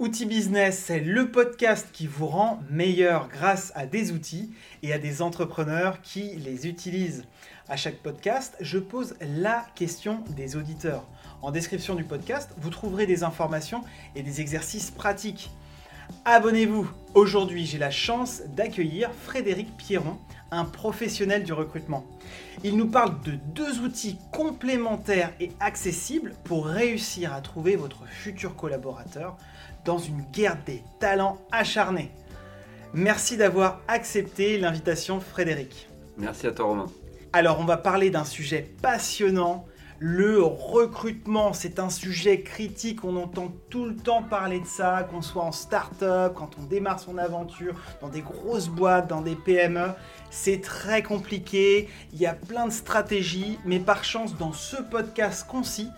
Outils Business, c'est le podcast qui vous rend meilleur grâce à des outils et à des entrepreneurs qui les utilisent. À chaque podcast, je pose la question des auditeurs. En description du podcast, vous trouverez des informations et des exercices pratiques. Abonnez-vous. Aujourd'hui, j'ai la chance d'accueillir Frédéric Pierron, un professionnel du recrutement. Il nous parle de deux outils complémentaires et accessibles pour réussir à trouver votre futur collaborateur dans une guerre des talents acharnés. Merci d'avoir accepté l'invitation Frédéric. Merci à toi Romain. Alors on va parler d'un sujet passionnant le recrutement, c'est un sujet critique, on entend tout le temps parler de ça, qu'on soit en start-up, quand on démarre son aventure, dans des grosses boîtes, dans des PME. C'est très compliqué, il y a plein de stratégies, mais par chance, dans ce podcast concis,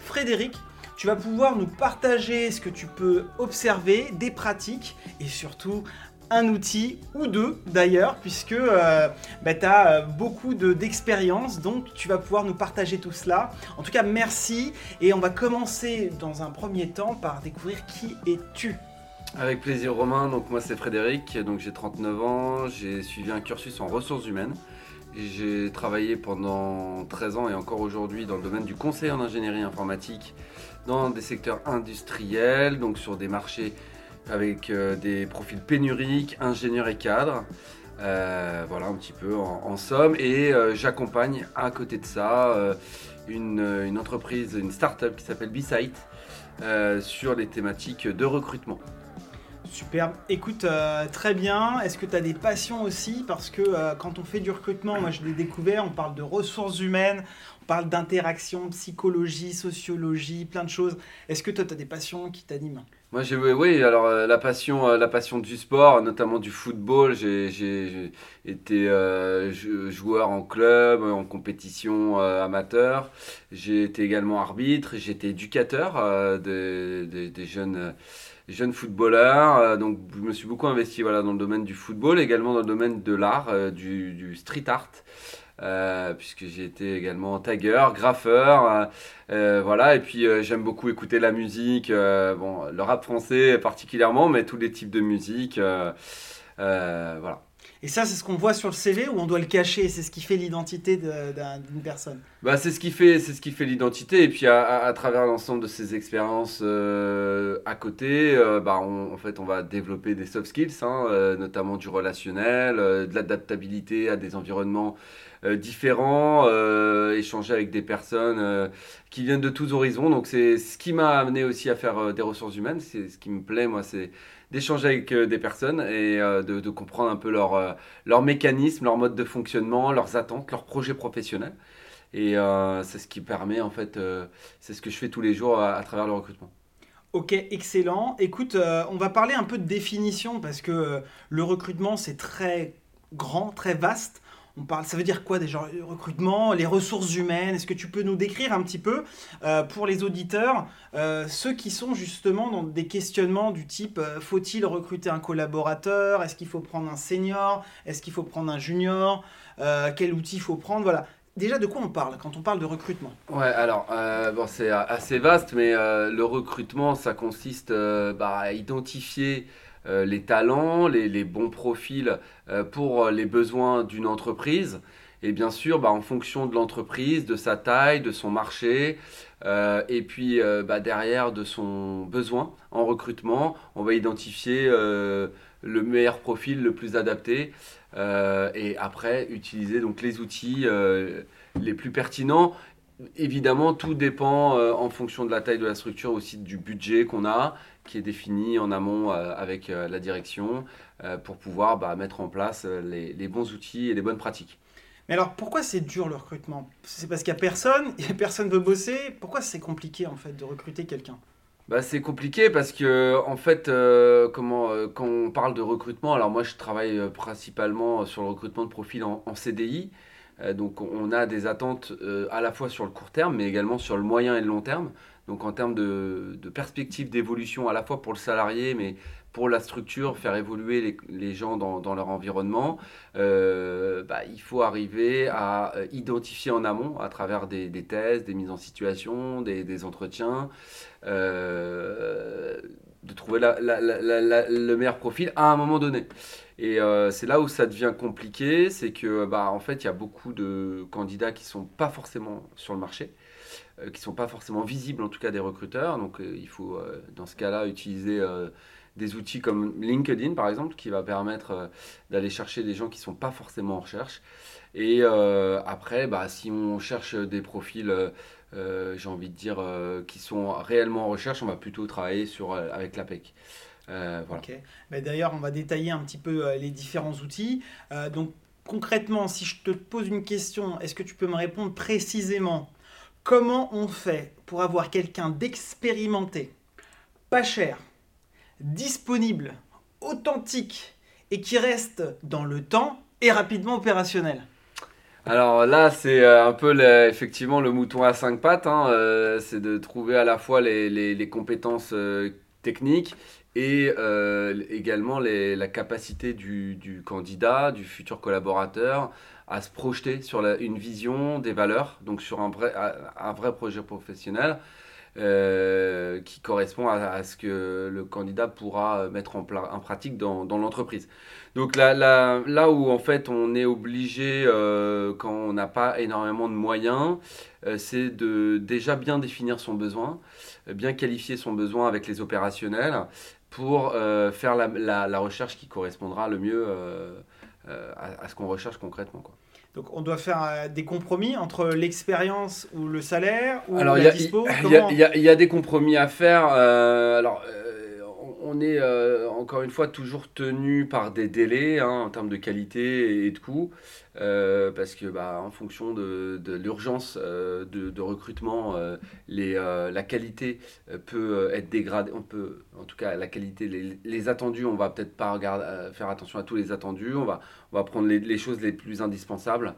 Frédéric, tu vas pouvoir nous partager ce que tu peux observer, des pratiques et surtout un outil ou deux d'ailleurs, puisque euh, bah, tu as euh, beaucoup d'expérience, donc tu vas pouvoir nous partager tout cela. En tout cas, merci et on va commencer dans un premier temps par découvrir qui es-tu. Avec plaisir Romain, donc moi c'est Frédéric, donc j'ai 39 ans, j'ai suivi un cursus en ressources humaines. J'ai travaillé pendant 13 ans et encore aujourd'hui dans le domaine du conseil en ingénierie informatique dans des secteurs industriels, donc sur des marchés avec euh, des profils pénuriques, ingénieurs et cadres. Euh, voilà un petit peu en, somme. Et euh, j'accompagne à côté de ça une, entreprise, une start-up qui s'appelle B-Site sur les thématiques de recrutement. Superbe. Écoute, très bien. Est-ce que tu as des passions aussi? Parce que quand on fait du recrutement, moi je l'ai découvert, on parle de ressources humaines, parle d'interaction, psychologie, sociologie, plein de choses. Est-ce que toi, tu as des passions qui t'animent? Moi, j'ai oui, alors euh, la passion, euh, la passion du sport, notamment du football. J'ai été euh, joueur en club, en compétition amateur. J'ai été également arbitre. J'ai été éducateur des jeunes jeunes footballeurs. donc, je me suis beaucoup investi voilà, dans le domaine du football, également dans le domaine de l'art, du, street art. Euh, puisque j'ai été également tagueur, graffeur, euh, euh, voilà, et puis j'aime beaucoup écouter la musique, bon, le rap français particulièrement, mais tous les types de musique, voilà. Et ça, c'est ce qu'on voit sur le CV ou on doit le cacher? C'est ce qui fait l'identité d'une personne? Bah, C'est ce qui fait, ce qui fait l'identité. Et puis, à, travers l'ensemble de ces expériences à côté, bah, on, en fait, on va développer des soft skills, hein, notamment du relationnel, de l'adaptabilité à des environnements différents, euh, échanger avec des personnes euh, qui viennent de tous horizons. Donc c'est ce qui m'a amené aussi à faire des ressources humaines. C'est ce qui me plaît, moi, c'est d'échanger avec des personnes et de, comprendre un peu leur, leur mécanisme, leur mode de fonctionnement, leurs attentes, leurs projets professionnels. Et c'est ce qui permet, en fait, c'est ce que je fais tous les jours à, travers le recrutement. Ok, excellent. Écoute, on va parler un peu de définition parce que le recrutement, c'est très grand, très vaste. On parle, ça veut dire quoi déjà recrutement, les ressources humaines? Est-ce que tu peux nous décrire un petit peu euh, pour les auditeurs euh, ceux qui sont justement dans des questionnements du type euh, faut-il recruter un collaborateur? Est-ce qu'il faut prendre un senior? Est-ce qu'il faut prendre un junior? Quel outil il faut prendre? Voilà. Déjà, de quoi on parle quand on parle de recrutement? Ouais, alors, bon, c'est assez vaste, mais le recrutement, ça consiste bah, à identifier euh, les talents, les, bons profils euh, pour les besoins d'une entreprise. Et bien sûr, bah, en fonction de l'entreprise, de sa taille, de son marché, euh, et puis bah, derrière de son besoin en recrutement, on va identifier le meilleur profil le plus adapté. et après, utiliser donc les outils les plus pertinents évidemment, tout dépend en fonction de la taille de la structure, aussi du budget qu'on a qui est défini en amont euh, avec euh, la direction euh, pour pouvoir bah, mettre en place les, bons outils et les bonnes pratiques. Mais alors, pourquoi c'est dur le recrutement? C'est parce qu'il n'y a personne, et personne veut bosser? Pourquoi c'est compliqué en fait de recruter quelqu'un? Bah, c'est compliqué parce que en fait, comment, quand on parle de recrutement, alors moi je travaille principalement sur le recrutement de profils en, CDI. Donc on a des attentes à la fois sur le court terme, mais également sur le moyen et le long terme. Donc en termes de, perspective d'évolution à la fois pour le salarié, mais pour la structure, faire évoluer les, gens dans, leur environnement, euh, bah, il faut arriver à euh, identifier en amont, à travers des, tests, des mises en situation, des, entretiens, euh, de trouver le meilleur profil à un moment donné. Et euh, c'est là où ça devient compliqué, c'est que bah, en fait, il y a beaucoup de candidats qui sont pas forcément sur le marché, euh, qui sont pas forcément visibles en tout cas des recruteurs. Donc euh, il faut dans ce cas-là utiliser des outils comme LinkedIn par exemple, qui va permettre d'aller chercher des gens qui sont pas forcément en recherche. Et après, bah, si on cherche des profils, j'ai envie de dire, qui sont réellement en recherche, on va plutôt travailler sur, avec l'APEC. Euh, D'ailleurs, on va détailler un petit peu euh, les différents outils. Euh, donc, concrètement, si je te pose une question, est-ce que tu peux me répondre précisément Comment on fait pour avoir quelqu'un d'expérimenté, pas cher, disponible, authentique et qui reste dans le temps et rapidement opérationnel? Alors là, c'est un peu effectivement le mouton à cinq pattes. Hein, c'est de trouver à la fois les, les compétences techniques et euh, également la capacité du, candidat, du futur collaborateur, à se projeter sur une vision des valeurs, donc sur un vrai, un vrai projet professionnel euh, qui correspond à, ce que le candidat pourra mettre en, en pratique dans, dans l'entreprise. Donc là, là, là, où en fait on est obligé, euh, quand on n'a pas énormément de moyens, c'est de déjà bien définir son besoin, bien qualifier son besoin avec les opérationnels pour euh, faire la, la, recherche qui correspondra le mieux euh, euh, à, ce qu'on recherche concrètement. Quoi. Donc on doit faire des compromis entre l'expérience ou le salaire ou Alors, la dispo Il y, y, a des compromis à faire. alors on est encore une fois toujours tenu par des délais hein, en termes de qualité et de coût. Euh, parce que bah, en fonction de, de l'urgence euh, de, recrutement, euh, les, la qualité peut être dégradée. On peut, en tout cas, la qualité, les, attendus, on va peut-être pas regarder, faire attention à tous les attendus. On va, on va prendre les, choses les plus indispensables.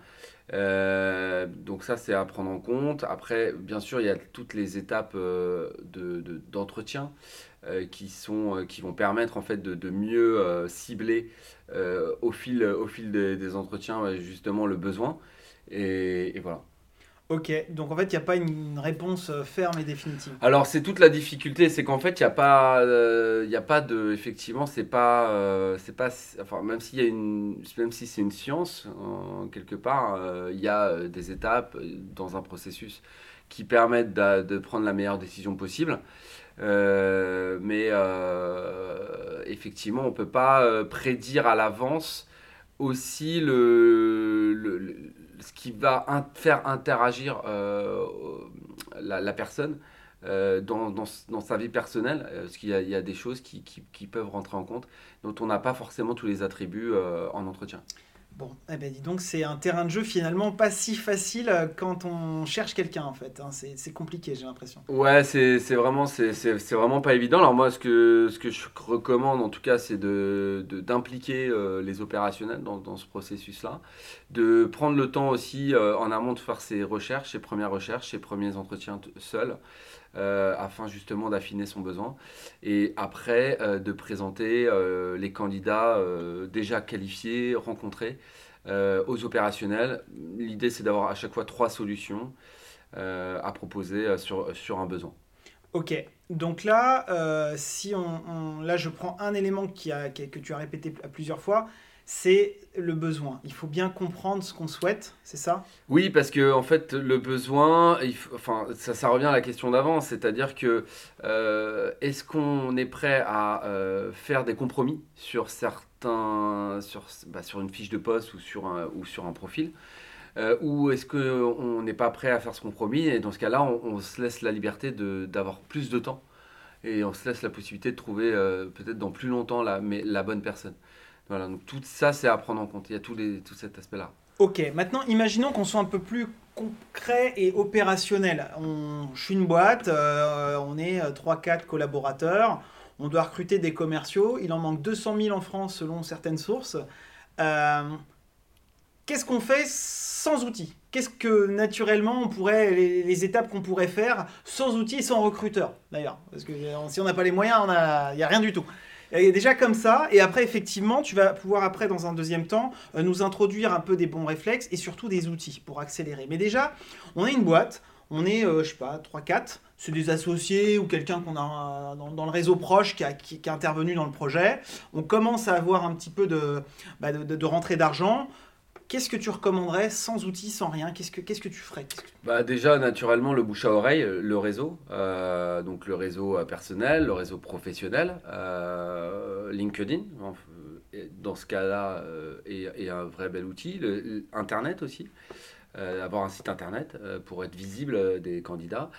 donc ça, c'est à prendre en compte. Après, bien sûr, il y a toutes les étapes d'entretien. De, qui, sont, qui vont permettre en fait de, mieux cibler euh, au fil, au fil des, entretiens justement le besoin. Et, voilà. Ok, donc en fait, il n'y a pas une réponse euh, ferme et définitive. Alors, c'est toute la difficulté, c'est qu'en fait, il n'y a pas, euh, a pas de, effectivement, c'est pas, c'est pas, enfin, même y a une, même si c'est une science quelque part, il y a des étapes dans un processus qui permettent de prendre la meilleure décision possible. Euh, mais euh, effectivement, on peut pas euh, prédire à l'avance aussi le, ce qui va faire interagir la, personne dans, dans, sa vie personnelle, parce qu'il y, a des choses qui, peuvent rentrer en compte, dont on n'a pas forcément tous les attributs en entretien. Bon, eh ben dis donc, c'est un terrain de jeu finalement pas si facile euh, quand on cherche quelqu'un en fait. Hein. C'est compliqué, j'ai l'impression. Ouais, c'est vraiment, c'est vraiment pas évident. Alors moi, ce que, ce que je recommande en tout cas, c'est d'impliquer de, euh, les opérationnels dans, dans ce processus-là, de prendre le temps aussi euh, en amont de faire ses recherches, ses premières recherches, ses premiers entretiens seuls. Euh, afin justement d'affiner son besoin. Et après, euh, de présenter euh, les candidats déjà qualifiés, rencontrés aux opérationnels. L'idée, c'est d'avoir à chaque fois trois solutions à proposer sur, sur un besoin. Ok, donc là, si on, là je prends un élément qui a, que tu as répété plusieurs fois, c'est le besoin. Il faut bien comprendre ce qu'on souhaite, c'est ça? Oui, parce que en fait, le besoin, enfin, ça, revient à la question d'avant, c'est-à-dire que euh, est-ce qu'on est prêt à euh, faire des compromis sur certains, sur, bah, sur une fiche de poste ou sur un, ou sur un profil euh, ou est-ce qu'on n'est pas prêt à faire ce compromis et dans ce cas-là, on, se laisse la liberté d'avoir plus de temps et on se laisse la possibilité de trouver peut-être dans plus longtemps mais, la bonne personne? Voilà, donc tout ça, c'est à prendre en compte. Il y a tout, les, tout cet aspect-là. Ok, maintenant imaginons qu'on soit un peu plus concret et opérationnel. On, je suis une boîte, euh, on est 3-4 euh, collaborateurs, on doit recruter des commerciaux, il en manque 200 000 en France selon certaines sources. Euh, qu'est-ce qu'on fait sans outils? Qu'est-ce que naturellement on pourrait, les, étapes qu'on pourrait faire sans outils et sans recruteur d'ailleurs? Parce que si on n'a pas les moyens, il n'y a rien du tout. Et déjà comme ça, et après effectivement, tu vas pouvoir après dans un deuxième temps euh, nous introduire un peu des bons réflexes et surtout des outils pour accélérer. Mais déjà, on a une boîte, on est, euh, je sais pas, 3-4, c'est des associés ou quelqu'un qu'on a dans, dans, le réseau proche qui a, qui, intervenu dans le projet. On commence à avoir un petit peu de, bah de, de rentrée d'argent. Qu'est-ce que tu recommanderais sans outils, sans rien? Qu'est-ce que, tu ferais? Bah Déjà, naturellement, le bouche à oreille, le réseau. Euh, donc le réseau personnel, le réseau professionnel, euh, LinkedIn, dans ce cas-là, euh, est, est, un vrai bel outil. Le, Internet aussi. Euh, avoir un site internet euh, pour être visible euh, des candidats.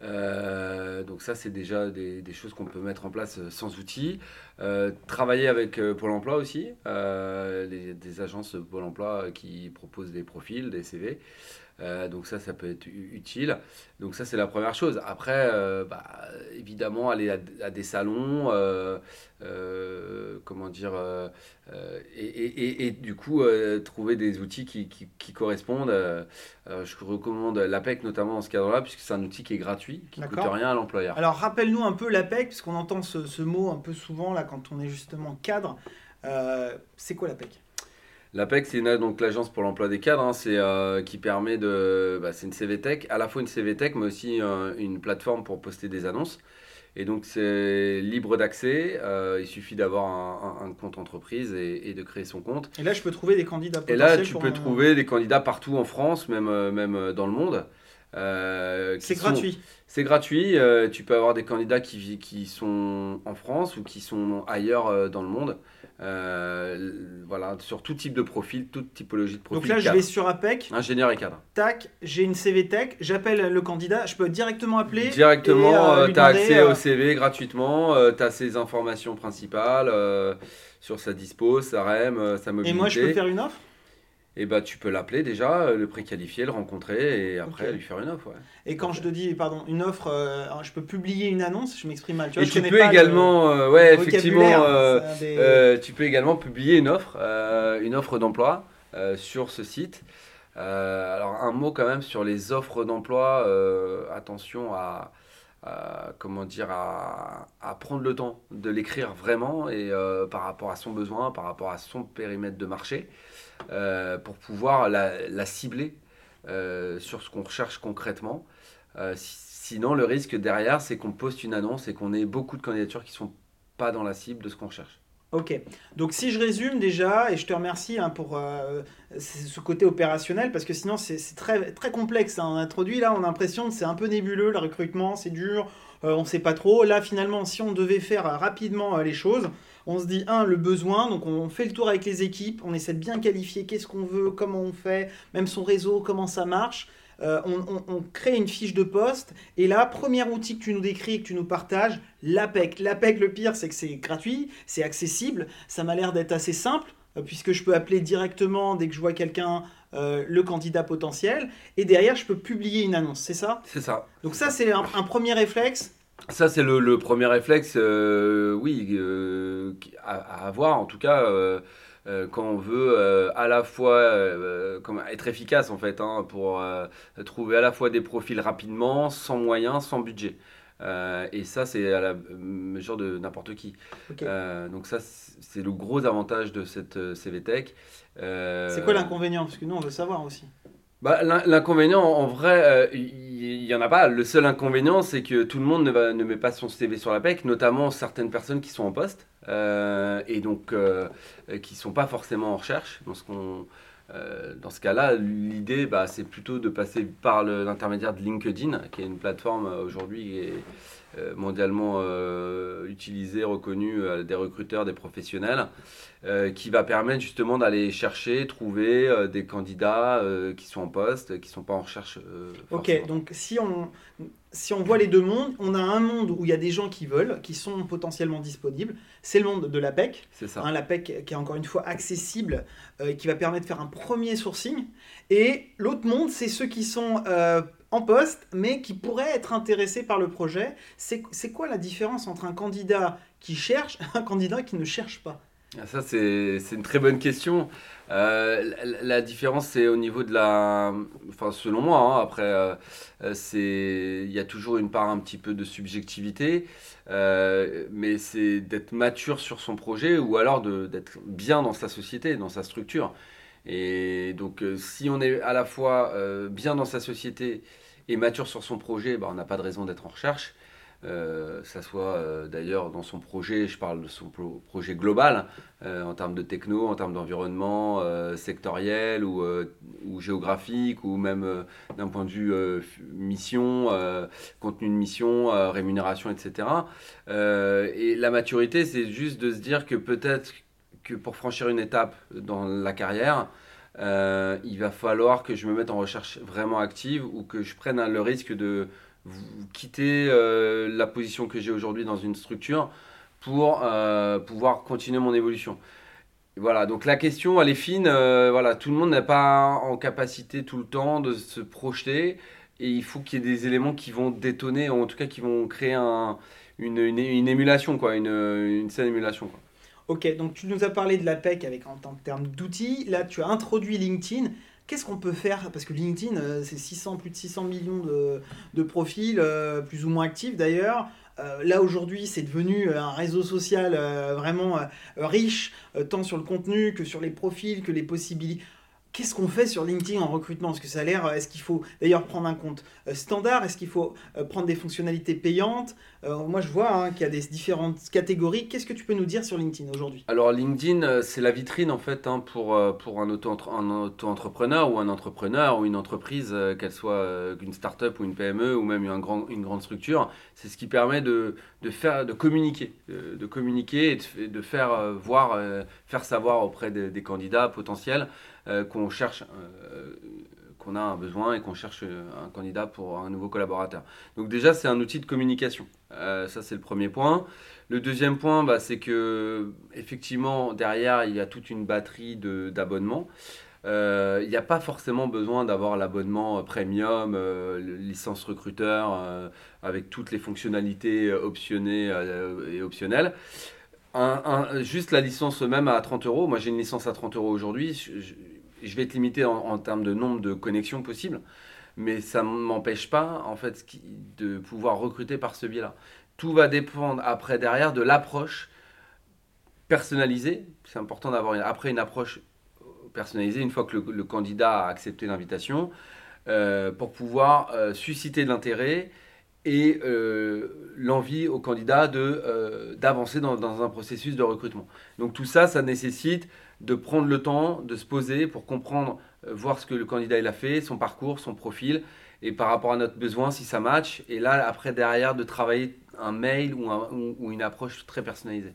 donc ça, c'est déjà des, choses qu'on peut mettre en place sans outils. travailler avec Pôle Emploi aussi, les, des agences Pôle Emploi qui proposent des profils, des CV. Euh, donc ça, ça peut être utile. Donc ça, c'est la première chose. Après, euh, bah, évidemment, aller à, à des salons, euh, comment dire, et, et, et, du coup, trouver des outils qui, qui, qui correspondent. je recommande l'APEC notamment dans ce cadre-là, puisque c'est un outil qui est gratuit, qui ne coûte rien à l'employeur. Alors rappelle-nous un peu l'APEC, puisqu'on entend ce, ce, mot un peu souvent là quand on est justement cadre. c'est quoi l'APEC L'APEC, c'est donc l'agence pour l'emploi des cadres, hein, c'est euh, qui permet de, bah, c'est une CVTech, à la fois une CVTech, mais aussi euh, une plateforme pour poster des annonces. Et donc c'est libre d'accès, euh, il suffit d'avoir un, un, compte entreprise et, et, de créer son compte. Et là, je peux trouver des candidats. Et là, tu peux un... trouver des candidats partout en France, même même dans le monde. C'est gratuit. C'est gratuit. tu peux avoir des candidats qui, qui sont en France ou qui sont ailleurs dans le monde. Euh, voilà, sur tout type de profil, toute typologie de profil. Donc là, cadre. je vais sur APEC. Ingénieur et cadre. Tac, j'ai une CV Tech, j'appelle le candidat, je peux directement appeler. Directement, euh, tu as accès euh... au CV gratuitement, euh, tu as ses informations principales euh, sur sa dispo, sa REM, sa mobilité. Et moi, je peux faire une offre? Et bah, tu peux l'appeler déjà, le préqualifier, le rencontrer et après okay. lui faire une offre. Ouais. Et quand je te dis, pardon, une offre, euh, je peux publier une annonce, je m'exprime mal. Tu vois, et tu peux également, le, euh, ouais, effectivement, euh, des... Euh, tu peux également publier une offre, une offre d'emploi sur ce site. alors un mot quand même sur les offres d'emploi, attention à, à, comment dire, à, à, prendre le temps de l'écrire vraiment et par rapport à son besoin, par rapport à son périmètre de marché. Euh, pour pouvoir la, cibler euh, sur ce qu'on recherche concrètement. Euh, sinon, le risque derrière, c'est qu'on poste une annonce et qu'on ait beaucoup de candidatures qui ne sont pas dans la cible de ce qu'on recherche. Ok, donc si je résume déjà, et je te remercie hein, pour ce côté opérationnel, parce que sinon c'est très, très complexe. Hein. On introduit là, on a l'impression que c'est un peu nébuleux, le recrutement, c'est dur, on ne sait pas trop. Là, finalement, si on devait faire rapidement les choses, on se dit, un, le besoin, donc on fait le tour avec les équipes, on essaie de bien qualifier qu'est-ce qu'on veut, comment on fait, même son réseau, comment ça marche. Euh, on, on, on, crée une fiche de poste. Et là, premier outil que tu nous décris, que tu nous partages, l'APEC. L'APEC, le pire, c'est que c'est gratuit, c'est accessible, ça m'a l'air d'être assez simple, euh, puisque je peux appeler directement dès que je vois quelqu'un euh, le candidat potentiel. Et derrière, je peux publier une annonce, c'est ça? C'est ça. Donc ça, c'est un, un, premier réflexe. Ça, c'est le, le, premier réflexe, euh, oui, euh, à, à, avoir, en tout cas. Euh, quand on veut à la fois euh, être efficace en fait hein, pour trouver à la fois des profils rapidement, sans moyens, sans budget. et ça, c'est à la mesure de n'importe qui. Okay. donc ça, c'est le gros avantage de cette CVTech. c'est quoi l'inconvénient? Parce que nous, on veut savoir aussi. Bah, L'inconvénient, en vrai, il euh, n'y en a pas. Le seul inconvénient, c'est que tout le monde ne, va, ne met pas son CV sur la PEC, notamment certaines personnes qui sont en poste euh, et donc euh, qui ne sont pas forcément en recherche. Dans ce, ce cas-là, l'idée, bah, c'est plutôt de passer par l'intermédiaire de LinkedIn, qui est une plateforme aujourd'hui mondialement euh, utilisée, reconnue des recruteurs, des professionnels. Euh, qui va permettre justement d'aller chercher, trouver euh, des candidats euh, qui sont en poste, qui ne sont pas en recherche. ok, donc si on, si on voit les deux mondes, on a un monde où il y a des gens qui veulent, qui sont potentiellement disponibles. C'est le monde de l'APEC. C'est ça. Hein, L'APEC qui est encore une fois accessible et qui va permettre de faire un premier sourcing. Et l'autre monde, c'est ceux qui sont en poste, mais qui pourraient être intéressés par le projet. C'est quoi la différence entre un candidat qui cherche et un candidat qui ne cherche pas? Ah, ça, c'est une très bonne question. Euh, la, différence, c'est au niveau de la. Enfin, selon moi, hein, après, euh, il y a toujours une part un petit peu de subjectivité, euh, mais c'est d'être mature sur son projet ou alors d'être bien dans sa société, dans sa structure. Et donc, euh, si on est à la fois euh, bien dans sa société est mature sur son projet, bah, on n'a pas de raison d'être en recherche. Euh, ça soit euh, d'ailleurs dans son projet, je parle de son projet global, euh, en termes de techno, en termes d'environnement sectoriel ou, ou, géographique, ou même d'un point de vue mission, contenu de mission, rémunération, etc. et la maturité, c'est juste de se dire que peut-être que pour franchir une étape dans la carrière, il va falloir que je me mette en recherche vraiment active ou que je prenne le risque de vous quittez euh, la position que j'ai aujourd'hui dans une structure pour euh, pouvoir continuer mon évolution. Voilà, donc la question, elle est fine. Euh, voilà, tout le monde n'est pas en capacité tout le temps de se projeter. Et il faut qu'il y ait des éléments qui vont détonner, ou en tout cas qui vont créer un, une, une, émulation, quoi, une, une saine émulation. Ok, donc tu nous as parlé de l'APEC avec en tant que terme d'outils. Là, tu as introduit LinkedIn. Qu'est-ce qu'on peut faire? Parce que LinkedIn, euh, c'est 600, plus de 600 millions de, profils, euh, plus ou moins actifs d'ailleurs. Euh, là aujourd'hui, c'est devenu un réseau social vraiment riche, tant sur le contenu que sur les profils, que les possibilités. Qu'est-ce qu'on fait sur LinkedIn en recrutement? Est-ce que ça a l'air Est-ce qu'il faut d'ailleurs prendre un compte euh, standard? Est-ce qu'il faut euh, prendre des fonctionnalités payantes? Euh, Moi, je vois hein, qu'il y a des différentes catégories. Qu'est-ce que tu peux nous dire sur LinkedIn aujourd'hui? Alors, LinkedIn, c'est la vitrine en fait hein, pour, pour un auto-entrepreneur ou un entrepreneur ou une entreprise, qu'elle soit une start-up ou une PME ou même une, grand, une grande structure. C'est ce qui permet de, de, faire, de communiquer, de, communiquer et de, faire voir, faire savoir auprès des candidats potentiels. euh, qu'on cherche, euh, qu'on a un besoin et qu'on cherche un candidat pour un nouveau collaborateur. Donc déjà, c'est un outil de communication. Euh, ça, c'est le premier point. Le deuxième point, bah, c'est que effectivement, derrière, il y a toute une batterie d'abonnements. Il n'y a pas forcément besoin d'avoir l'abonnement premium, licence recruteur, avec toutes les fonctionnalités optionnées et optionnelles. juste la licence même à 30 euros. Moi, j'ai une licence à 30 euros aujourd'hui je vais être limité en, termes de nombre de connexions possibles, mais ça ne m'empêche pas en fait de pouvoir recruter par ce biais-là. Tout va dépendre après derrière de l'approche personnalisée. C'est important d'avoir après une approche personnalisée une fois que le, candidat a accepté l'invitation euh, pour pouvoir euh, susciter de l'intérêt et euh, l'envie au candidat de d'avancer dans, dans, un processus de recrutement. Donc tout ça, ça nécessite de prendre le temps de se poser pour comprendre, euh, voir ce que le candidat il a fait, son parcours, son profil, et par rapport à notre besoin, si ça match. Et là, après, derrière, de travailler un mail ou, une approche très personnalisée.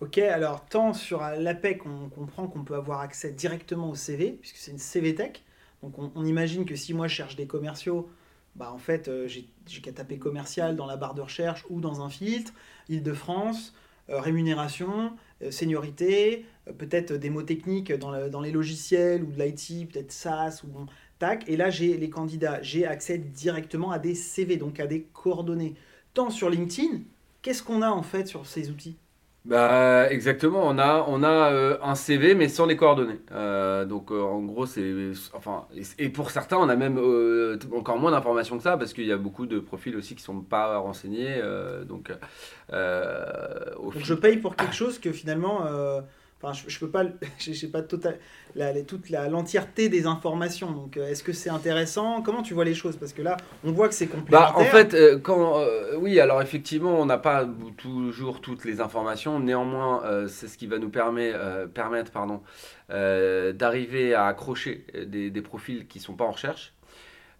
Ok, alors tant sur l'APEC, on comprend qu'on peut avoir accès directement au CV, puisque c'est une CV Tech. Donc on, imagine que si moi je cherche des commerciaux, bah en fait euh, j'ai qu'à taper commercial dans la barre de recherche ou dans un filtre, Île-de-France, euh, rémunération, euh, seniorité, euh, peut-être des mots techniques dans, les logiciels ou de l'IT, peut-être SaaS ou bon, tac. Et là, j'ai les candidats, j'ai accès directement à des CV, donc à des coordonnées. Tant sur LinkedIn, qu'est-ce qu'on a en fait sur ces outils? Bah, exactement, on a, on a euh, un CV mais sans les coordonnées. Euh, donc euh, en gros, c'est. Enfin, et, pour certains, on a même encore moins d'informations que ça parce qu'il y a beaucoup de profils aussi qui ne sont pas renseignés. donc, donc je paye pour quelque chose que finalement Enfin, je, je peux pas, j'ai pas total, la, toute la l'entièreté des informations. Donc, euh, est-ce que c'est intéressant? Comment tu vois les choses? Parce que là, on voit que c'est complémentaire. Bah, en fait, euh, quand, euh, oui, alors effectivement, on n'a pas toujours toutes les informations. Néanmoins, c'est ce qui va nous permet, permettre, pardon, d'arriver à accrocher des, des, profils qui sont pas en recherche.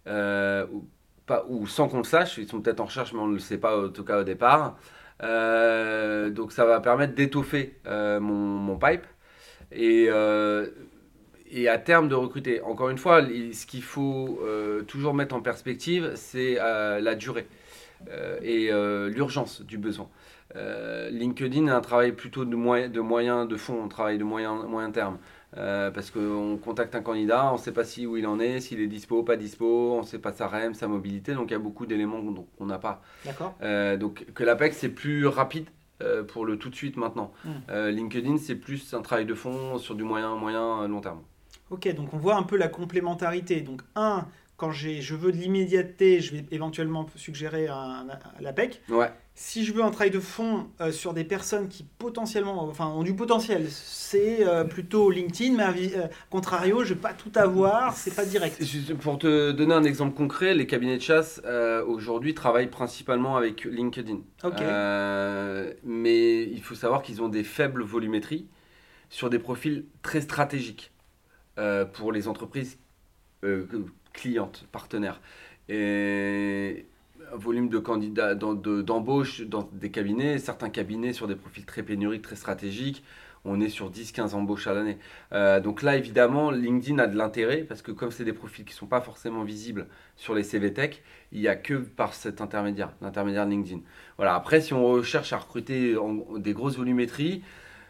ou, pas, ou sans qu'on le sache, ils sont peut-être en recherche, mais on ne le sait pas, en tout cas au départ. Euh, donc ça va permettre d'étoffer euh, mon, pipe et, euh, et à terme de recruter. Encore une fois, ce qu'il faut toujours mettre en perspective, c'est la durée et l'urgence du besoin. LinkedIn a un travail plutôt de, moyen, de fond, un travail de moyen, moyen terme. Euh, parce qu'on contacte un candidat, on ne sait pas si où il en est, s'il est dispo, pas dispo, on ne sait pas sa REM, sa mobilité, donc il y a beaucoup d'éléments qu'on n'a pas. D'accord. Euh, donc que l'APEX c'est plus rapide euh, pour le tout de suite maintenant. Hmm. LinkedIn c'est plus un travail de fond sur du moyen, moyen, long terme. Ok, donc on voit un peu la complémentarité. Donc un, quand je veux de l'immédiateté, je vais éventuellement suggérer un, l'APEC. Ouais. Si je veux un travail de fond euh, sur des personnes qui potentiellement, enfin, ont du potentiel, c'est euh, plutôt LinkedIn, mais à euh, contrario, je vais pas tout avoir, c'est pas direct. Pour te donner un exemple concret, les cabinets de chasse aujourd'hui travaillent principalement avec LinkedIn. Mais il faut savoir qu'ils ont des faibles volumétries sur des profils très stratégiques pour les entreprises clientes, partenaires. Et volume de candidats d'embauche dans des cabinets, certains cabinets sur des profils très pénuriques, très stratégiques, on est sur 10-15 embauches à l'année. Euh, donc là, évidemment, LinkedIn a de l'intérêt parce que comme c'est des profils qui ne sont pas forcément visibles sur les CV Tech, il n'y a que par cet intermédiaire, l'intermédiaire LinkedIn. Voilà. Après, si on recherche à recruter des grosses volumétries,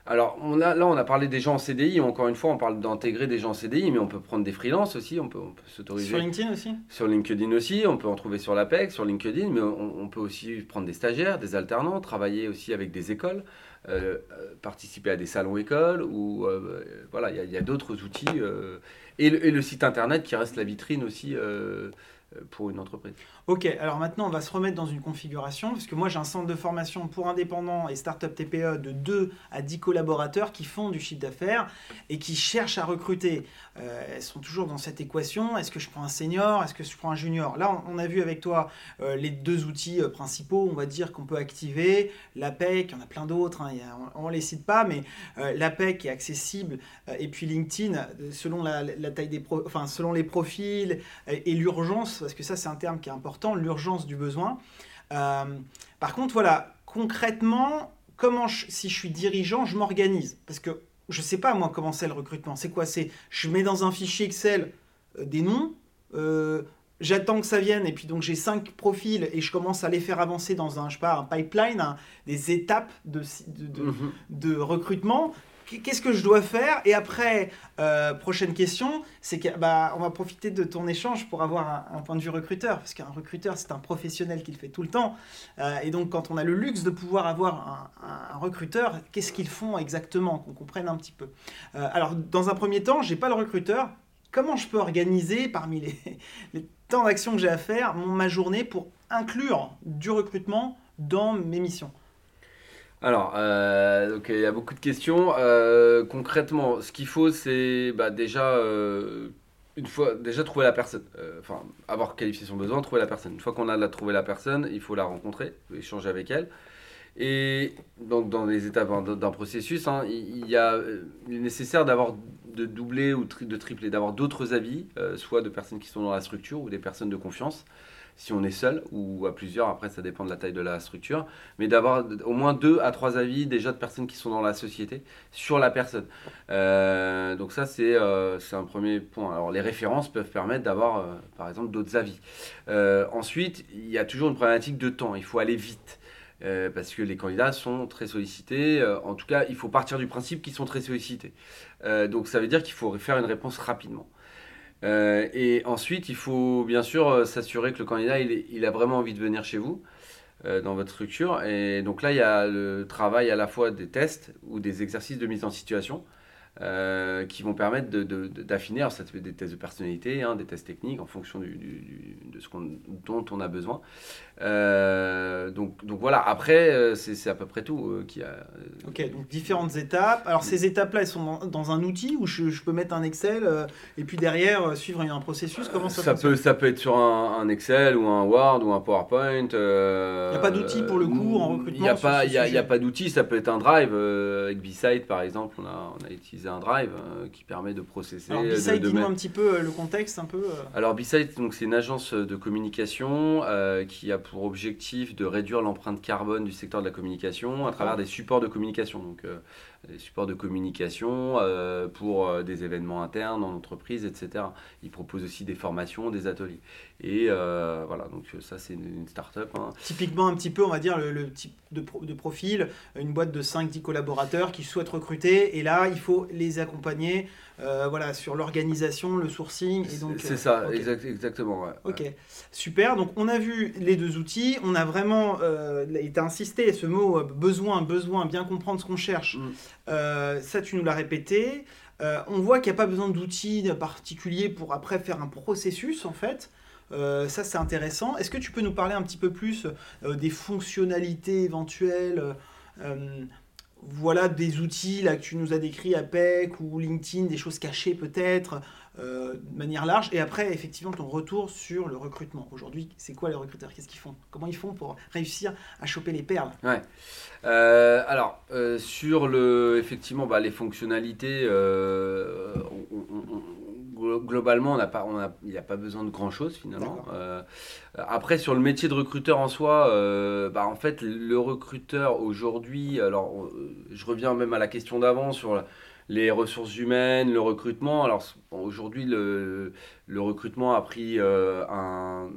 alors on a, là, on a parlé des gens en CDI. Encore une fois, on parle d'intégrer des gens en CDI, mais on peut prendre des freelances aussi. On peut, s'autoriser. Sur LinkedIn aussi? Sur LinkedIn aussi. On peut en trouver sur l'APEC, sur LinkedIn, mais on, peut aussi prendre des stagiaires, des alternants, travailler aussi avec des écoles, euh, euh, participer à des salons écoles. Ou euh, voilà, il y a, d'autres outils. Et le, et, le, site internet qui reste la vitrine aussi pour une entreprise. Ok, alors maintenant on va se remettre dans une configuration, parce que moi j'ai un centre de formation pour indépendants et start-up TPE de 2 à 10 collaborateurs qui font du chiffre d'affaires et qui cherchent à recruter. Euh, elles sont toujours dans cette équation, est-ce que je prends un senior, est-ce que je prends un junior? Là on, a vu avec toi euh, les deux outils euh, principaux, on va dire qu'on peut activer, l'APEC, il y en a plein d'autres, hein, on ne les cite pas, mais l'APEC est accessible, et puis LinkedIn, selon la, taille des enfin, selon les profils et l'urgence, parce que ça c'est un terme qui est important l'urgence du besoin. Euh, par contre, voilà, concrètement, comment si je suis dirigeant, je m'organise? Parce que je ne sais pas, moi, comment c'est le recrutement. C'est quoi? C'est je mets dans un fichier Excel euh, des noms, euh, j'attends que ça vienne, et puis donc j'ai cinq profils, et je commence à les faire avancer dans un, je sais pas, un pipeline, des étapes de, de, mhm. de recrutement qu'est-ce que je dois faire? Et après, euh, prochaine question, c'est qu'on bah, va profiter de ton échange pour avoir un, point de vue recruteur, parce qu'un recruteur, c'est un professionnel qui le fait tout le temps. Euh, et donc, quand on a le luxe de pouvoir avoir un, recruteur, qu'est-ce qu'ils font exactement? Qu'on comprenne un petit peu. Euh, alors, dans un premier temps, j'ai pas le recruteur. Comment je peux organiser parmi les, les temps d'action que j'ai à faire ma journée pour inclure du recrutement dans mes missions? Alors, euh, il y a beaucoup de questions. Euh, concrètement, ce qu'il faut, c'est bah, déjà, euh, déjà trouver la personne. Enfin, avoir qualifié son besoin, trouver la personne. Une fois qu'on a trouvé la personne, il faut la rencontrer, échanger avec elle. Et donc, dans les étapes d'un processus, hein, il, y a, il est nécessaire d'avoir de doubler ou de tripler, d'avoir d'autres avis, soit de personnes qui sont dans la structure ou des personnes de confiance si on est seul ou à plusieurs, après ça dépend de la taille de la structure, mais d'avoir au moins deux à trois avis déjà de personnes qui sont dans la société sur la personne. Euh, donc ça euh, c'est un premier point. Alors les références peuvent permettre d'avoir euh, par exemple d'autres avis. ensuite, il y a toujours une problématique de temps, il faut aller vite. parce que les candidats sont très sollicités. en tout cas, il faut partir du principe qu'ils sont très sollicités. donc ça veut dire qu'il faut faire une réponse rapidement. Euh, et ensuite, il faut bien sûr euh, s'assurer que le candidat il, a vraiment envie de venir chez vous, euh, dans votre structure. Et donc là, il y a le travail à la fois des tests ou des exercices de mise en situation. Euh, qui vont permettre d'affiner, de, ça être des tests de personnalité, hein, des tests techniques en fonction du, de ce dont on a besoin. Euh, donc, donc voilà, après, euh, c'est à peu près tout qui a. Ok, donc différentes étapes. Alors ces étapes-là, elles sont dans, un outil où je, peux mettre un Excel et puis derrière suivre un processus? Comment ça, ça peut Ça peut être sur un, Excel ou un Word ou un PowerPoint. Il n'y a pas d'outil pour le coup en recrutement Il n'y a, pas, y a, a pas d'outil, ça peut être un Drive. avec B-Site par exemple, on a, on a utilisé un drive euh, qui permet de processer. Alors B-Side, dis-nous un petit peu euh, le contexte, un peu. Euh. Alors B-Side, donc c'est une agence de communication qui a pour objectif de réduire l'empreinte carbone du secteur de la communication à travers des supports de communication. Donc des supports de communication pour des événements internes en entreprise, etc. Ils proposent aussi des formations, des ateliers. Et voilà, donc ça c'est une, start-up. Hein. Typiquement un petit peu, on va dire, le, type de, de, profil, une boîte de 5-10 collaborateurs qui souhaitent recruter, et là il faut les accompagner euh, voilà, sur l'organisation, le sourcing. C'est ça, euh, exactement. ok, super. Donc on a vu les deux outils, on a vraiment euh, été insisté, ce mot euh, besoin, besoin, bien comprendre ce qu'on cherche. Mm. ça, tu nous l'as répété. on voit qu'il n'y a pas besoin d'outils particuliers pour après faire un processus, en fait. ça, c'est intéressant. Est-ce que tu peux nous parler un petit peu plus des fonctionnalités éventuelles voilà des outils là que tu nous as décrits, APEC ou LinkedIn, des choses cachées peut-être, euh, de manière large. Et après, effectivement, ton retour sur le recrutement. Aujourd'hui, c'est quoi les recruteurs? Qu'est-ce qu'ils font? Comment ils font pour réussir à choper les perles? Euh, alors, euh, sur le, effectivement, bah, les fonctionnalités, globalement, il n'y a pas besoin de grand chose finalement. après, sur le métier de recruteur en soi, bah, en fait, le recruteur aujourd'hui, alors je reviens même à la question d'avant sur les ressources humaines, le recrutement. Alors aujourd'hui, le, le, recrutement a pris euh, un,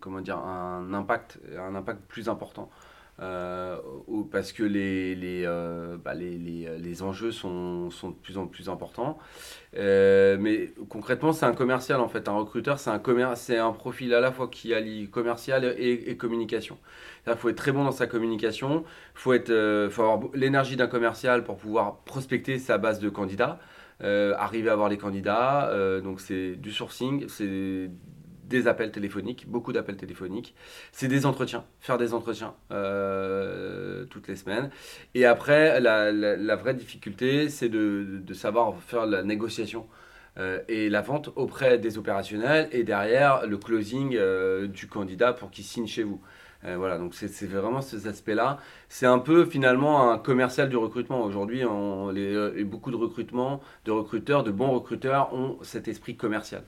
comment dire, un, impact, un impact plus important. Euh, parce que les, les, euh, bah, les, les, les, enjeux sont, sont, de plus en plus importants. mais concrètement, c'est un commercial en fait. Un recruteur, c'est un, un profil à la fois qui allie commercial et, communication. Il faut être très bon dans sa communication, il faut, euh, faut avoir l'énergie d'un commercial pour pouvoir prospecter sa base de candidats, euh, arriver à avoir les candidats. Euh, donc c'est du sourcing, c'est des appels téléphoniques, beaucoup d'appels téléphoniques. C'est des entretiens, faire des entretiens toutes les semaines. Et après, la, vraie difficulté, c'est de, savoir faire la négociation. et la vente auprès des opérationnels et derrière le closing du candidat pour qu'il signe chez vous. Euh, voilà, donc c'est vraiment cet aspect-là. C'est un peu finalement un commercial du recrutement. Aujourd'hui, beaucoup de recrutements, de recruteurs, de bons recruteurs ont cet esprit commercial.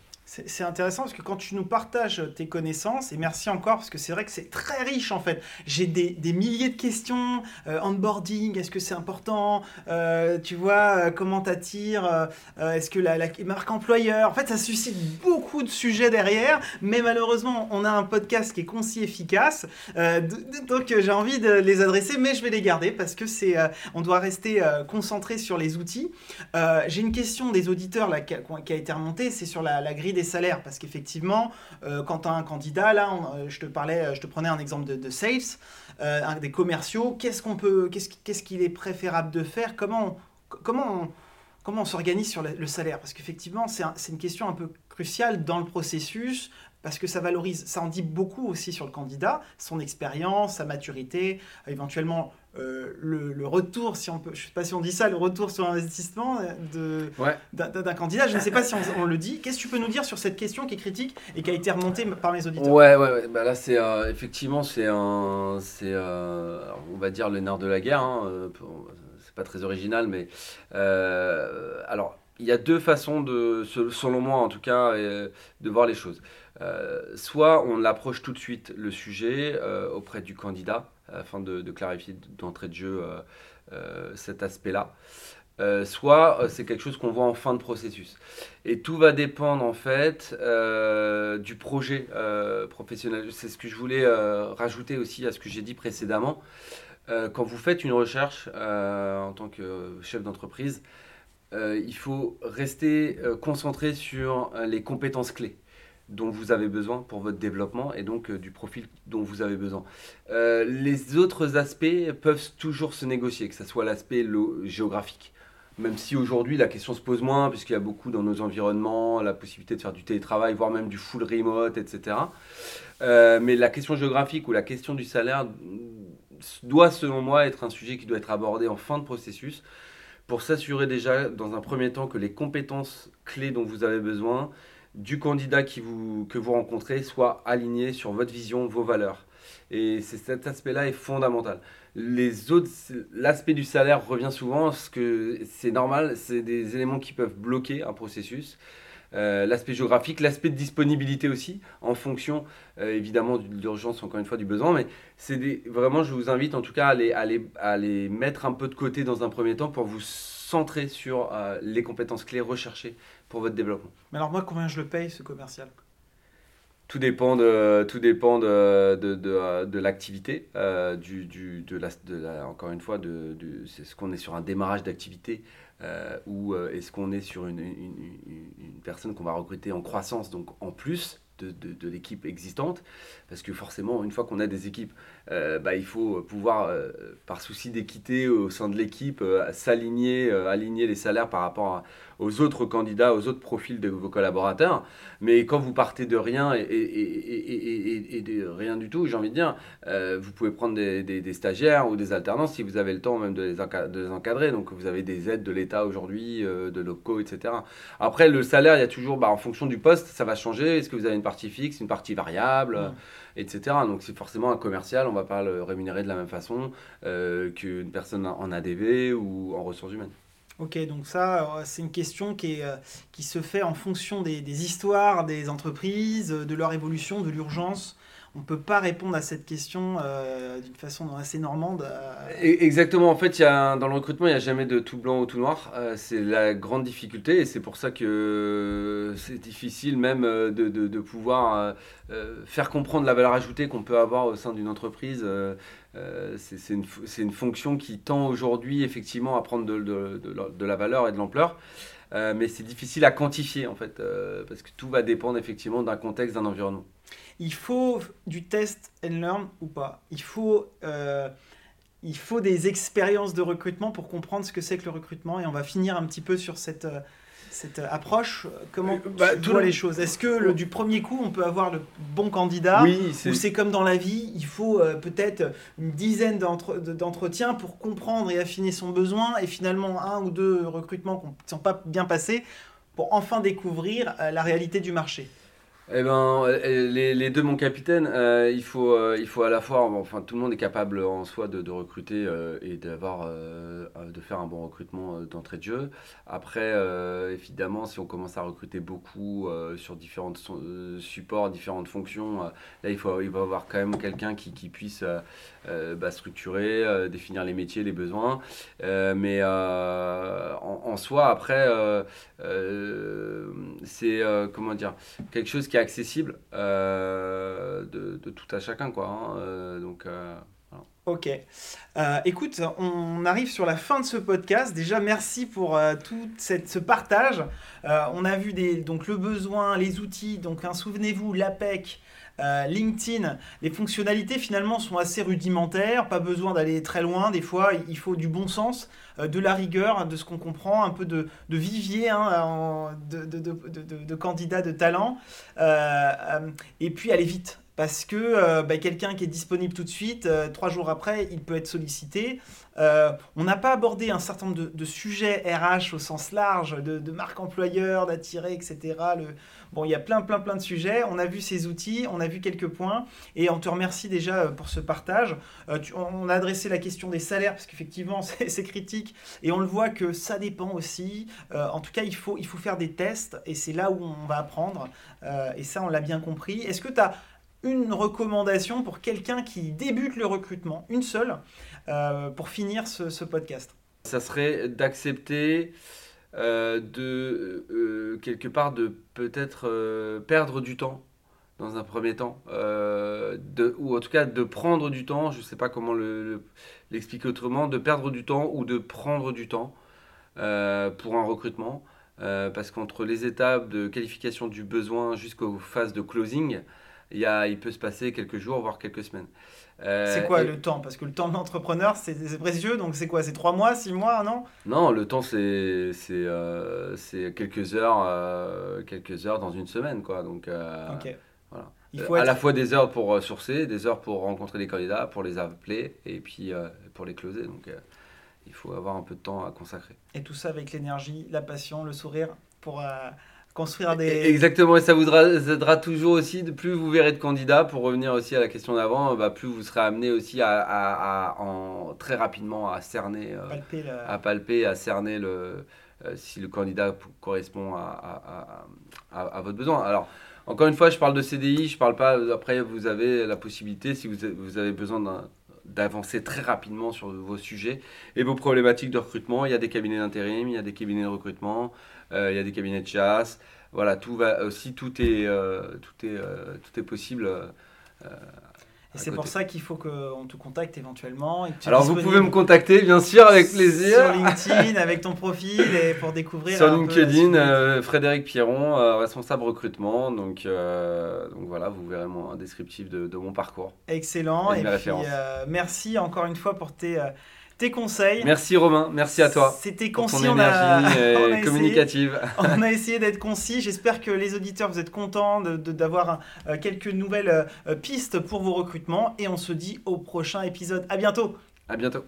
C'est intéressant parce que quand tu nous partages tes connaissances, et merci encore parce que c'est vrai que c'est très riche en fait. J'ai des, des, milliers de questions, euh, onboarding, est-ce que c'est important euh, Tu vois, euh, comment t'attires Est-ce que la, marque employeur En fait, ça suscite beaucoup de sujets derrière, mais malheureusement, on a un podcast qui est concis, efficace. donc j'ai envie de les adresser, mais je vais les garder parce que c'est, on doit rester concentré sur les outils. j'ai une question des auditeurs qui, a, été remontée, c'est sur la grille des salaires. Parce qu'effectivement, euh, quand un candidat, là, euh, je te parlais, je te prenais un exemple de, sales, euh, des commerciaux, qu'est-ce qu'on peut, qu'est-ce qu'il est préférable de faire? Comment, comment comment on s'organise sur le, salaire? Parce qu'effectivement, c'est une question un peu cruciale dans le processus parce que ça valorise, ça en dit beaucoup aussi sur le candidat, son expérience, sa maturité, éventuellement euh, le, retour, si on peut, je sais pas si on dit ça, le retour sur investissement de, d'un, candidat. Je ne sais pas si on, le dit. Qu'est-ce que tu peux nous dire sur cette question qui est critique et qui a été remontée par mes auditeurs? Ouais, ouais, Bah là, c'est euh, effectivement, c'est un, c'est, euh, on va dire le nerf de la guerre. Hein, c'est pas très original, mais alors il y a deux façons de, selon moi en tout cas, de voir les choses. Soit on approche tout de suite le sujet auprès du candidat afin de, clarifier d'entrée de jeu euh, euh, cet aspect-là. Euh, soit c'est quelque chose qu'on voit en fin de processus. Et tout va dépendre en fait du projet professionnel. C'est ce que je voulais rajouter aussi à ce que j'ai dit précédemment. quand vous faites une recherche en tant que chef d'entreprise, il faut rester concentré sur les compétences clés dont vous avez besoin pour votre développement et donc euh, du profil dont vous avez besoin. Euh, les autres aspects peuvent toujours se négocier, que ce soit l'aspect géographique. Même si aujourd'hui la question se pose moins, puisqu'il y a beaucoup dans nos environnements la possibilité de faire du télétravail, voire même du full remote, etc. Euh, mais la question géographique ou la question du salaire doit, selon moi, être un sujet qui doit être abordé en fin de processus pour s'assurer déjà, dans un premier temps, que les compétences clés dont vous avez besoin du candidat que vous rencontrez soit aligné sur votre vision, vos valeurs. Et cet aspect-là est fondamental. Les autres, l'aspect du salaire revient souvent parce que c'est normal, c'est des éléments qui peuvent bloquer un processus. Euh, l'aspect géographique, l'aspect de disponibilité aussi, en fonction euh, évidemment de l'urgence, encore une fois, du besoin. Mais c'est vraiment, je vous invite en tout cas à à les mettre un peu de côté dans un premier temps pour vous centrer sur euh, les compétences clés recherchées pour votre développement. Mais alors moi, combien je le paye ce commercial? Tout dépend de, tout dépend de, de, de, l'activité, euh, du, du, de, la, de encore une fois, de, c'est ce qu'on est sur un démarrage d'activité euh, ou est-ce qu'on est sur une, une, une personne qu'on va recruter en croissance, donc en plus de, l'équipe existante. Parce que forcément, une fois qu'on a des équipes, euh, bah, il faut pouvoir, euh, par souci d'équité au sein de l'équipe, s'aligner, aligner les salaires par rapport aux autres candidats, aux autres profils de vos collaborateurs. Mais quand vous partez de rien et, de rien du tout, j'ai envie de dire, vous pouvez prendre des, stagiaires ou des alternances si vous avez le temps même de les, encadrer. Donc vous avez des aides de l'État aujourd'hui, de locaux, etc. Après, le salaire, il y a toujours, bah, en fonction du poste, ça va changer. Est-ce que vous avez une fixe, une partie variable, etc. Donc, c'est forcément un commercial, on ne va pas le rémunérer de la même façon euh, qu'une personne en ADV ou en ressources humaines. Ok, donc ça, euh, c'est une question qui, est, euh, qui se fait en fonction des, des histoires des entreprises, de leur évolution, de l'urgence on ne peut pas répondre à cette question euh, d'une façon assez normande. Euh. Exactement, en fait, y a, dans le recrutement, il n'y a jamais de tout blanc ou tout noir. Euh, c'est la grande difficulté et c'est pour ça que c'est difficile même de, pouvoir faire comprendre la valeur ajoutée qu'on peut avoir au sein d'une entreprise. c'est une, une, fonction qui tend aujourd'hui effectivement à prendre de, la valeur et de l'ampleur. mais c'est difficile à quantifier en fait, parce que tout va dépendre effectivement d'un contexte, d'un environnement il faut du test and learn ou pas. Il faut, euh, il faut des expériences de recrutement pour comprendre ce que c'est que le recrutement. Et on va finir un petit peu sur cette, euh, cette approche. Comment bah, tu vois les choses? Est-ce que le, du premier coup, on peut avoir le bon candidat? Oui, Ou c'est comme dans la vie, il faut euh, peut-être une dizaine d'entretiens pour comprendre et affiner son besoin. Et finalement, un ou deux recrutements qui ne sont pas bien passés pour enfin découvrir la réalité du marché eh ben, euh, les, les deux, mon capitaine, euh, il, faut, euh, il faut à la fois, enfin, tout le monde est capable en soi de, de recruter et d'avoir, de faire un bon recrutement d'entrée de jeu. Après, évidemment, si on commence à recruter beaucoup sur différents supports, différentes fonctions, là, il faut, il va avoir quand même quelqu'un qui, qui puisse bah, structurer, définir les métiers, les besoins. mais en, en, soi, après, c'est, comment dire, quelque chose qui accessible euh, de, tout à chacun. Quoi, hein, euh, donc, euh, Ok. écoute, on arrive sur la fin de ce podcast. Déjà, merci pour tout cette, ce partage. on a vu des, donc, le besoin, les outils. Donc, souvenez-vous, l'APEC, LinkedIn, les fonctionnalités finalement sont assez rudimentaires, pas besoin d'aller très loin, des fois il faut du bon sens. Euh, de la rigueur, de ce qu'on comprend, un peu de, vivier hein, de, candidats de talent, euh, euh, et puis aller vite. Parce que bah, quelqu'un qui est disponible tout de suite, trois jours après, il peut être sollicité. on n'a pas abordé un certain nombre de, sujets RH au sens large, de, marque employeur, d'attirer, etc. Bon, il y a plein, plein, plein de sujets. On a vu ces outils, on a vu quelques points. Et on te remercie déjà euh, pour ce partage. Euh, on a adressé la question des salaires, parce qu'effectivement, c'est critique. Et on le voit que ça dépend aussi. Euh, en tout cas, il faut, il faut faire des tests. Et c'est là où on va apprendre. et ça, on l'a bien compris. Est-ce que tu as une recommandation pour quelqu'un qui débute le recrutement, une seule, pour finir ce, podcast. Ça serait d'accepter euh, de euh, quelque part de peut-être euh, perdre du temps dans un premier temps, ou en tout cas de prendre du temps, je ne sais pas comment l'expliquer autrement, de perdre du temps ou de prendre du temps pour un recrutement, parce qu'entre les étapes de qualification du besoin jusqu'aux phases de closing, il, y a, il peut se passer quelques jours, voire quelques semaines. Euh, c'est quoi le temps? Parce que le temps de l'entrepreneur, c'est précieux, donc c'est quoi? C'est trois mois, six mois, non Non, le temps, c'est euh, quelques heures euh, quelques heures dans une semaine, quoi. Donc, voilà. Il faut À la fois des heures pour sourcer, des heures pour rencontrer les candidats, pour les appeler, et puis pour les closer. Donc, il faut avoir un peu de temps à consacrer. Et tout ça avec l'énergie, la passion, le sourire, pour construire des... Exactement, et ça vous aidera toujours aussi, plus vous verrez de candidats, pour revenir aussi à la question d'avant, bah, plus vous serez amené aussi à, à, en, très rapidement à cerner, euh, à palper, à cerner le, euh, si le candidat correspond à, à, votre besoin. Alors, encore une fois, je parle de CDI, je parle pas, après vous avez la possibilité, si vous, vous avez besoin d'avancer très rapidement sur vos sujets et vos problématiques de recrutement. Il y a des cabinets d'intérim, il y a des cabinets de recrutement, il y a des cabinets de chasse. Voilà, tout va aussi, tout est, euh, tout est, euh, tout est possible. Et c'est pour ça qu'il faut qu'on te contacte éventuellement. et Alors vous pouvez me contacter bien sûr avec plaisir. Sur LinkedIn, avec ton profil et pour découvrir. Sur un LinkedIn, euh, Frédéric Pierron, euh, responsable recrutement. Donc, euh, donc voilà, vous verrez mon, un descriptif de, de mon parcours. Excellent. Et Et puis, euh, merci encore une fois pour tes, euh, tes conseils. Merci Romain, merci à toi C'était pour ton concis, on a, énergie on a euh, essayé. communicative. On a essayé d'être concis. J'espère que les auditeurs, vous êtes contents de- de- d'avoir euh, quelques nouvelles euh, pistes pour vos recrutements. Et on se dit au prochain épisode. À bientôt. À bientôt.